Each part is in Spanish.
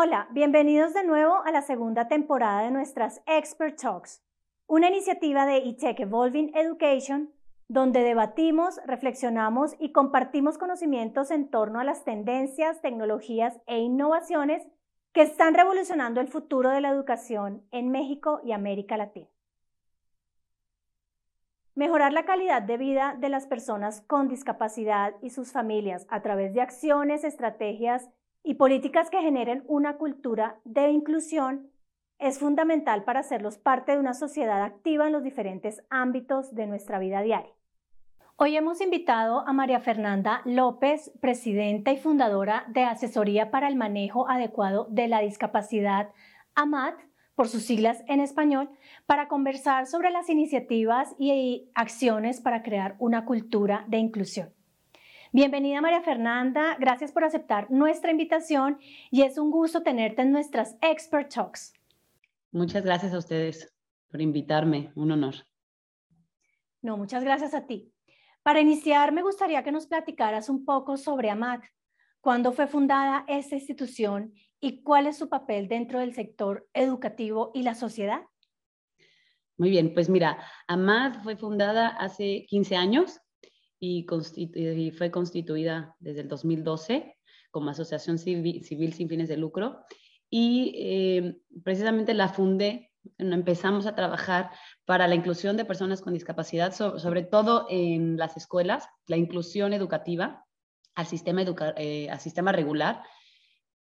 Hola, bienvenidos de nuevo a la segunda temporada de nuestras Expert Talks, una iniciativa de eTech Evolving Education donde debatimos, reflexionamos y compartimos conocimientos en torno a las tendencias, tecnologías e innovaciones que están revolucionando el futuro de la educación en México y América Latina. Mejorar la calidad de vida de las personas con discapacidad y sus familias a través de acciones, estrategias y políticas que generen una cultura de inclusión es fundamental para hacerlos parte de una sociedad activa en los diferentes ámbitos de nuestra vida diaria. Hoy hemos invitado a María Fernanda López, presidenta y fundadora de Asesoría para el Manejo Adecuado de la Discapacidad, AMAT, por sus siglas en español, para conversar sobre las iniciativas y acciones para crear una cultura de inclusión. Bienvenida María Fernanda, gracias por aceptar nuestra invitación y es un gusto tenerte en nuestras Expert Talks. Muchas gracias a ustedes por invitarme, un honor. No, muchas gracias a ti. Para iniciar, me gustaría que nos platicaras un poco sobre AMAT, cuándo fue fundada esta institución y cuál es su papel dentro del sector educativo y la sociedad. Muy bien, pues mira, AMAT fue fundada hace 15 años y, fue constituida desde el 2012 como asociación civil, sin fines de lucro. Y eh, precisamente la fundé, empezamos a trabajar para la inclusión de personas con discapacidad, sobre, todo en las escuelas, la inclusión educativa al sistema, eh, al sistema regular,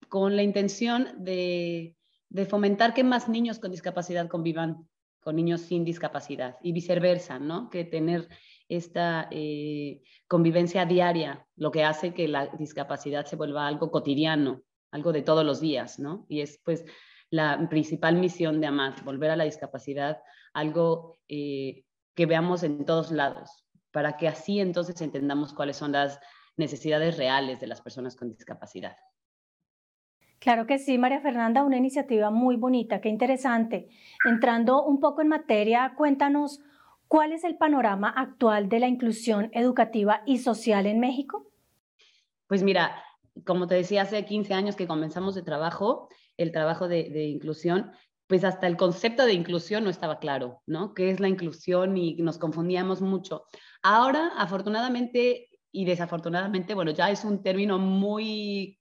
con la intención de, de fomentar que más niños con discapacidad convivan con niños sin discapacidad y viceversa, ¿no? Que tener esta eh, convivencia diaria, lo que hace que la discapacidad se vuelva algo cotidiano, algo de todos los días, ¿no? Y es pues la principal misión de AMAT, volver a la discapacidad algo eh, que veamos en todos lados, para que así entonces entendamos cuáles son las necesidades reales de las personas con discapacidad. Claro que sí, María Fernanda, una iniciativa muy bonita, qué interesante. Entrando un poco en materia, cuéntanos ¿Cuál es el panorama actual de la inclusión educativa y social en México? Pues mira, como te decía, hace 15 años que comenzamos de trabajo, el trabajo de, inclusión, pues hasta el concepto de inclusión no estaba claro, ¿no? ¿Qué es la inclusión? Y nos confundíamos mucho. Ahora, afortunadamente y desafortunadamente, bueno, ya es un término muy,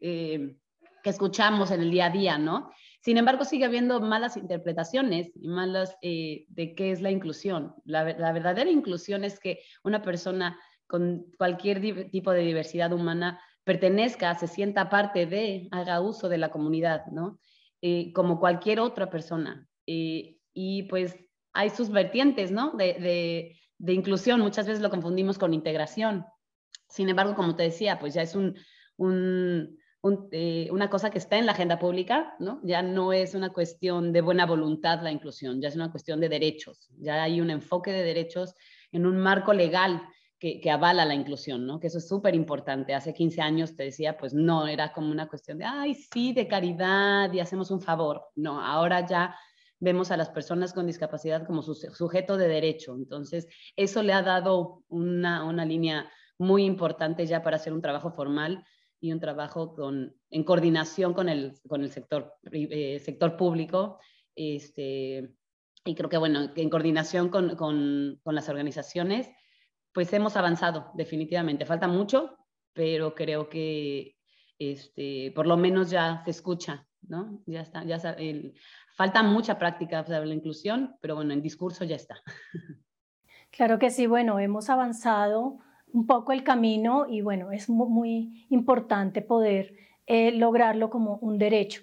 eh, que escuchamos en el día a día, ¿no? Sin embargo, sigue habiendo malas interpretaciones y malas eh, de qué es la inclusión. La, verdadera inclusión es que una persona con cualquier tipo de diversidad humana pertenezca, se sienta parte de, haga uso de la comunidad, ¿no? Eh, como cualquier otra persona. Eh, y pues hay sus vertientes, ¿no? De, inclusión. Muchas veces lo confundimos con integración. Sin embargo, como te decía, pues ya es un eh, una cosa que está en la agenda pública, ¿no? Ya no es una cuestión de buena voluntad la inclusión, ya es una cuestión de derechos, ya hay un enfoque de derechos en un marco legal que, que avala la inclusión, ¿no? Que eso es súper importante. Hace 15 años te decía, pues no, era como una cuestión de, ay, sí, de caridad y hacemos un favor. No, ahora ya vemos a las personas con discapacidad como su, sujeto de derecho. Entonces, eso le ha dado una, una línea muy importante ya para hacer un trabajo formal y un trabajo con, en coordinación con el, con el sector, eh, sector público. Este, y creo que, bueno, en coordinación con, con, con, las organizaciones, pues hemos avanzado definitivamente. Falta mucho, pero creo que este, por lo menos ya se escucha, ¿no? Ya está, ya el, falta mucha práctica para la inclusión, pero bueno, en discurso ya está. Claro que sí, bueno, hemos avanzado un poco el camino y bueno, es muy, importante poder eh, lograrlo como un derecho.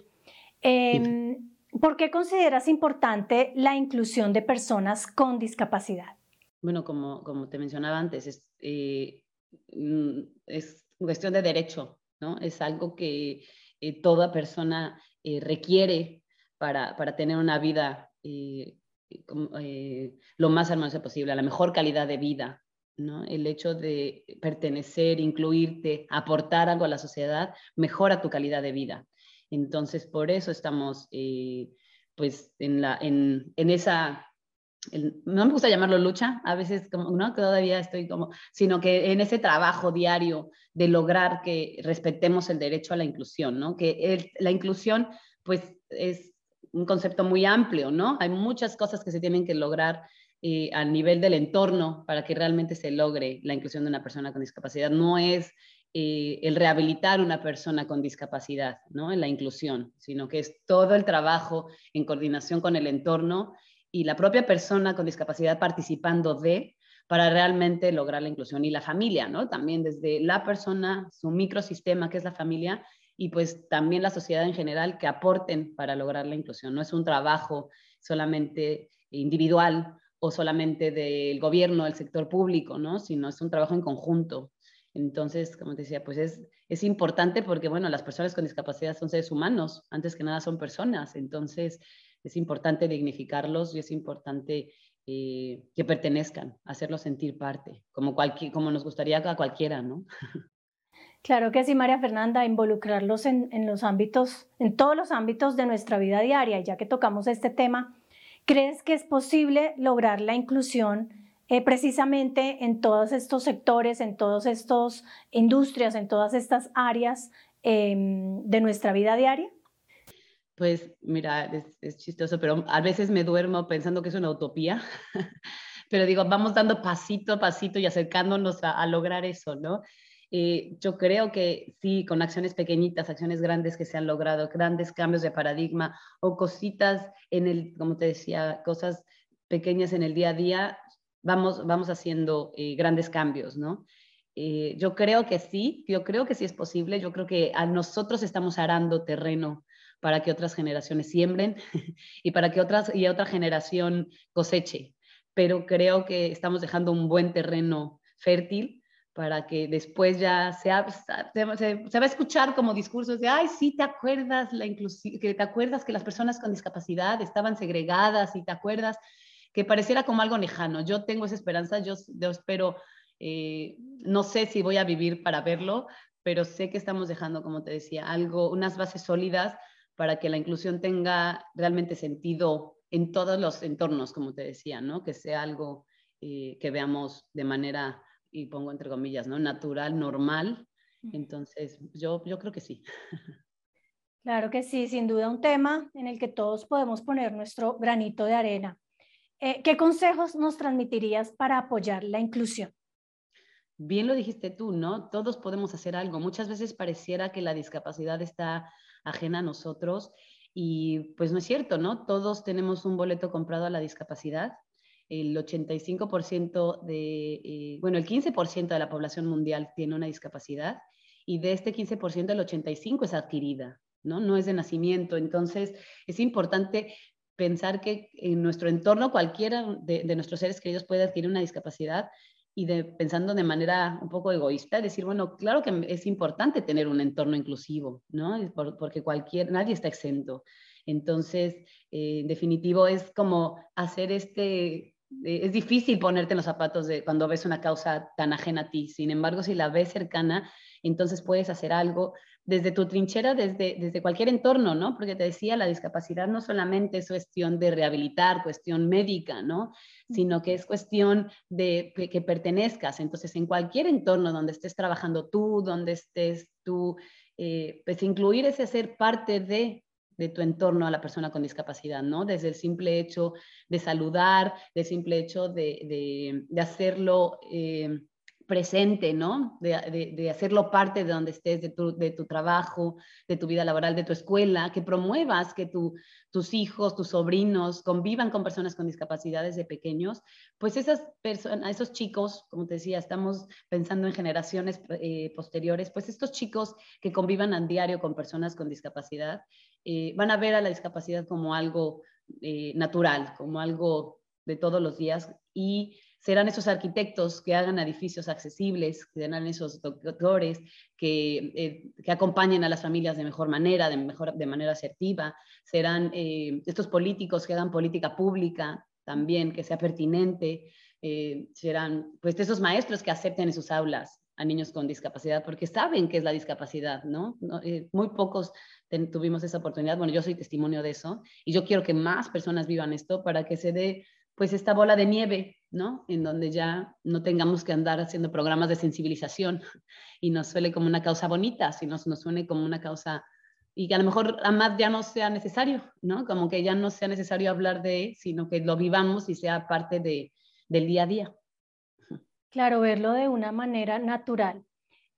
Em, ¿Por qué consideras importante la inclusión de personas con discapacidad? Bueno, como, como te mencionaba antes, es, eh, mm, es cuestión de derecho, ¿no? Es algo que eh, toda persona requiere para, para, tener una vida lo más armoniosa posible, la mejor calidad de vida, el hecho de pertenecer, incluirte, aportar algo a la sociedad, mejora tu calidad de vida. Entonces, por eso estamos eh, pues en, la, en, esa no me gusta llamarlo lucha, a veces como, no, todavía estoy como, sino que en ese trabajo diario de lograr que respetemos el derecho a la inclusión, ¿no? Que la inclusión, pues, es un concepto muy amplio, ¿no? Hay muchas cosas que se tienen que lograr eh, a nivel del entorno para que realmente se logre la inclusión de una persona con discapacidad. No es eh, el rehabilitar una persona con discapacidad, ¿no? En la inclusión, sino que es todo el trabajo en coordinación con el entorno y la propia persona con discapacidad participando de para realmente lograr la inclusión y la familia, ¿no? También desde la persona, su microsistema que es la familia y pues también la sociedad en general que aporten para lograr la inclusión. No es un trabajo solamente individual o solamente del gobierno, del sector público, ¿no? Sino es un trabajo en conjunto. Entonces, como te decía, pues es, es importante porque, bueno, las personas con discapacidad son seres humanos, antes que nada son personas, entonces es importante dignificarlos y es importante eh, que pertenezcan, hacerlos sentir parte, como, cualquier, como nos gustaría a cualquiera, ¿no? Claro que sí, María Fernanda, involucrarlos en, en, los ámbitos, en todos los ámbitos de nuestra vida diaria. Ya que tocamos este tema, ¿crees que es posible lograr la inclusión eh, precisamente en todos estos sectores, en todas estas industrias, en todas estas áreas em, de nuestra vida diaria? Pues mira, es, chistoso, pero a veces me duermo pensando que es una utopía, pero digo, vamos dando pasito a pasito y acercándonos a, lograr eso, ¿no? Eh, yo creo que sí, con acciones pequeñitas, acciones grandes que se han logrado, grandes cambios de paradigma o cositas en el, como te decía, cosas pequeñas en el día a día, vamos, vamos haciendo eh, grandes cambios, ¿no? Eh, yo creo que sí, yo creo que sí es posible, yo creo que a nosotros estamos arando terreno para que otras generaciones siembren y para que otras, y otra generación coseche, pero creo que estamos dejando un buen terreno fértil para que después ya se, se, se, va a escuchar como discursos de, ay, sí, te acuerdas, la que te acuerdas que las personas con discapacidad estaban segregadas y te acuerdas que pareciera como algo lejano. Yo tengo esa esperanza, yo, espero, eh, no sé si voy a vivir para verlo, pero sé que estamos dejando, como te decía, algo, unas bases sólidas para que la inclusión tenga realmente sentido en todos los entornos, como te decía, ¿no? Que sea algo eh, que veamos de manera, y pongo entre comillas, ¿no? Natural, normal. Entonces, yo, yo creo que sí. Claro que sí, sin duda un tema en el que todos podemos poner nuestro granito de arena. Eh, ¿Qué consejos nos transmitirías para apoyar la inclusión? Bien lo dijiste tú, ¿no? Todos podemos hacer algo. Muchas veces pareciera que la discapacidad está ajena a nosotros y pues no es cierto, ¿no? Todos tenemos un boleto comprado a la discapacidad. El 85% de, eh, bueno, el 15% de la población mundial tiene una discapacidad y de este 15% el 85% es adquirida, ¿no? No es de nacimiento. Entonces, es importante pensar que en nuestro entorno cualquiera de, nuestros seres queridos puede adquirir una discapacidad y pensando de manera un poco egoísta, decir, bueno, claro que es importante tener un entorno inclusivo, ¿no? porque cualquier, nadie está exento. Entonces, eh, en definitivo, es como hacer este, eh, es difícil ponerte en los zapatos de cuando ves una causa tan ajena a ti. Sin embargo, si la ves cercana, entonces puedes hacer algo desde tu trinchera, desde, desde cualquier entorno, ¿no? Porque te decía, la discapacidad no solamente es cuestión de rehabilitar, cuestión médica, ¿no? Sino que es cuestión de que, pertenezcas. Entonces, en cualquier entorno donde estés trabajando tú, donde estés tú, eh, pues incluir ese ser parte de de tu entorno a la persona con discapacidad, ¿no? Desde el simple hecho de saludar, del simple hecho de, de, hacerlo eh, presente, ¿no? De, hacerlo parte de donde estés, de tu, de tu, trabajo, de tu vida laboral, de tu escuela, que promuevas que tus hijos, tus sobrinos convivan con personas con discapacidades de pequeños, pues esas personas, esos chicos, como te decía, estamos pensando en generaciones eh, posteriores, pues estos chicos que convivan a diario con personas con discapacidad, eh, van a ver a la discapacidad como algo eh, natural, como algo de todos los días y serán esos arquitectos que hagan edificios accesibles, que serán esos doctores que, eh, que, acompañen a las familias de mejor manera, de, mejor, de manera asertiva, serán estos políticos que hagan política pública también, que sea pertinente, serán pues esos maestros que acepten en sus aulas a niños con discapacidad, porque saben qué es la discapacidad, ¿no? muy pocos tuvimos esa oportunidad, bueno, yo soy testimonio de eso, y yo quiero que más personas vivan esto para que se dé pues esta bola de nieve, ¿no? En donde ya no tengamos que andar haciendo programas de sensibilización y nos suele como una causa bonita, sino nos suene como una causa y que a lo mejor a más ya no sea necesario, ¿no? Como que ya no sea necesario hablar de, sino que lo vivamos y sea parte de, del día a día. Claro, verlo de una manera natural.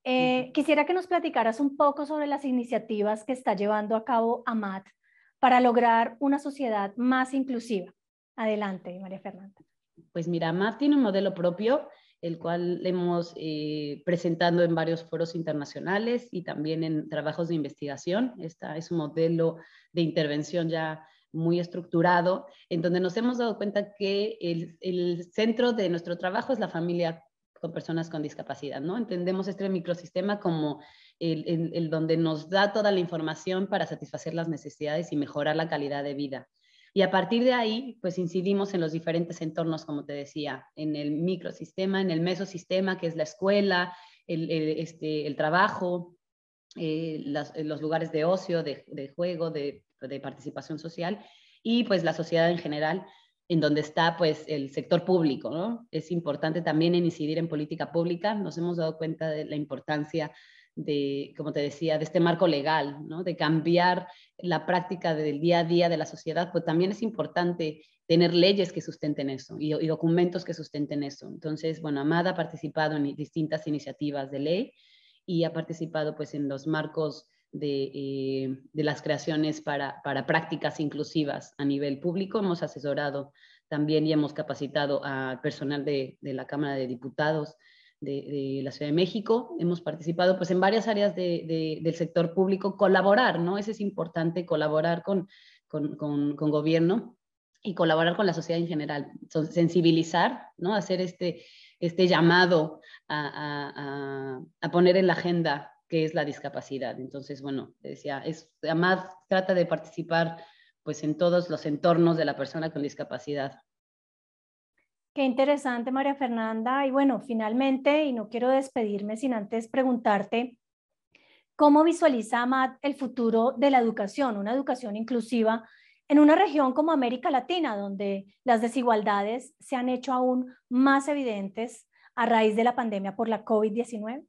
Eh, quisiera que nos platicaras un poco sobre las iniciativas que está llevando a cabo AMAT para lograr una sociedad más inclusiva. Adelante, María Fernanda. Pues mira, AMAT tiene un modelo propio, el cual hemos eh, presentado en varios foros internacionales y también en trabajos de investigación. Esta es un modelo de intervención ya muy estructurado, en donde nos hemos dado cuenta que el, el centro de nuestro trabajo es la familia con personas con discapacidad, ¿no? Entendemos este microsistema como el, el, donde nos da toda la información para satisfacer las necesidades y mejorar la calidad de vida. Y a partir de ahí, pues incidimos en los diferentes entornos, como te decía, en el microsistema, en el mesosistema, que es la escuela, el, este, el trabajo, eh, los lugares de ocio, de, juego, de, de participación social, y pues la sociedad en general, en donde está pues el sector público, ¿no? Es importante también incidir en política pública. Nos hemos dado cuenta de la importancia de, como te decía, de este marco legal, ¿no? De cambiar la práctica del día a día de la sociedad, pues también es importante tener leyes que sustenten eso y, y documentos que sustenten eso. Entonces, bueno, Amada ha participado en distintas iniciativas de ley y ha participado pues en los marcos de, eh, de las creaciones para, para, prácticas inclusivas a nivel público. Hemos asesorado también y hemos capacitado al personal de, de la Cámara de Diputados de, de, la Ciudad de México. Hemos participado pues, en varias áreas del sector público, colaborar, ¿no? Eso es importante, colaborar con, con, con, con gobierno y colaborar con la sociedad en general, sensibilizar, ¿no? hacer este, este llamado a, a, a, poner en la agenda que es la discapacidad. Entonces, bueno, decía, es, además trata de participar pues en todos los entornos de la persona con discapacidad. Qué interesante, María Fernanda. Y bueno, finalmente, y no quiero despedirme sin antes preguntarte, ¿cómo visualiza Amat el futuro de la educación, una educación inclusiva en una región como América Latina, donde las desigualdades se han hecho aún más evidentes a raíz de la pandemia por la COVID-19?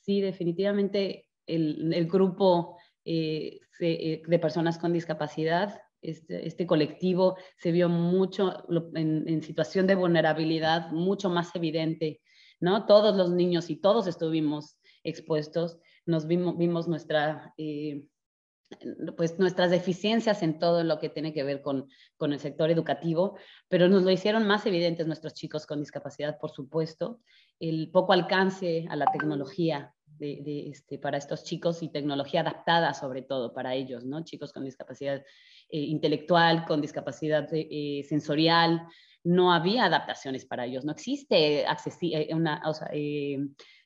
sí, definitivamente el, grupo eh, eh, de personas con discapacidad, este, este colectivo se vio mucho en, situación de vulnerabilidad, mucho más evidente, ¿no? Todos los niños y todos estuvimos expuestos, nos vimos, vimos nuestra... Eh, pues nuestras deficiencias en todo lo que tiene que ver con, con, el sector educativo, pero nos lo hicieron más evidentes nuestros chicos con discapacidad, por supuesto, el poco alcance a la tecnología de, este, para estos chicos y tecnología adaptada sobre todo para ellos, ¿no? Chicos con discapacidad eh, intelectual, con discapacidad eh, sensorial, no había adaptaciones para ellos, no existe eh, una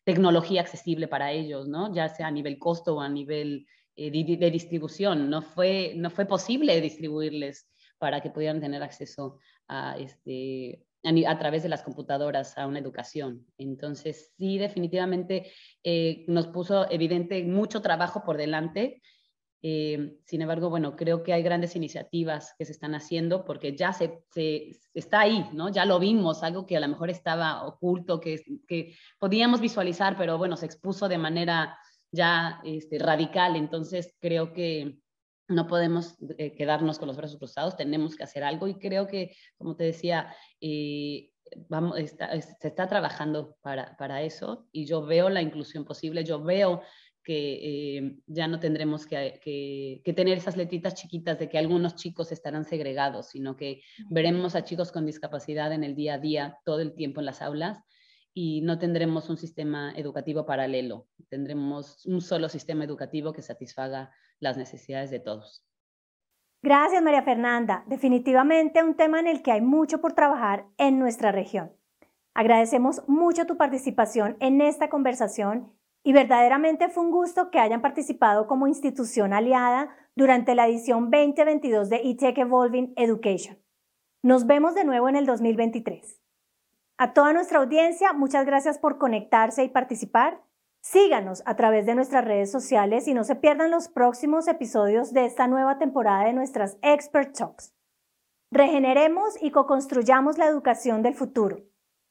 tecnología accesible para ellos, ¿no? Ya sea a nivel costo o a nivel de, de, distribución, no fue, no fue posible distribuirles para que pudieran tener acceso a, este, a, través de las computadoras a una educación. Entonces, sí, definitivamente eh, nos puso evidente mucho trabajo por delante. Eh, sin embargo, bueno, creo que hay grandes iniciativas que se están haciendo porque ya se, se, está ahí, ¿no? Ya lo vimos, algo que a lo mejor estaba oculto, que, que podíamos visualizar, pero bueno, se expuso de manera ya este, radical. Entonces, creo que no podemos eh, quedarnos con los brazos cruzados, tenemos que hacer algo. Y creo que, como te decía, eh, vamos, se está trabajando para, para, eso. Y yo veo la inclusión posible, yo veo que eh, ya no tendremos que, que, que, tener esas letritas chiquitas de que algunos chicos estarán segregados, sino que veremos a chicos con discapacidad en el día a día, todo el tiempo en las aulas y no tendremos un sistema educativo paralelo, tendremos un solo sistema educativo que satisfaga las necesidades de todos. Gracias, María Fernanda. Definitivamente un tema en el que hay mucho por trabajar en nuestra región. Agradecemos mucho tu participación en esta conversación y verdaderamente fue un gusto que hayan participado como institución aliada durante la edición 2022 de eTech Evolving Education. Nos vemos de nuevo en el 2023. A toda nuestra audiencia, muchas gracias por conectarse y participar. Síganos a través de nuestras redes sociales y no se pierdan los próximos episodios de esta nueva temporada de nuestras Expert Talks. Regeneremos y co-construyamos la educación del futuro.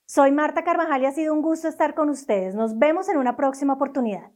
Soy Marta Carvajal y ha sido un gusto estar con ustedes. Nos vemos en una próxima oportunidad.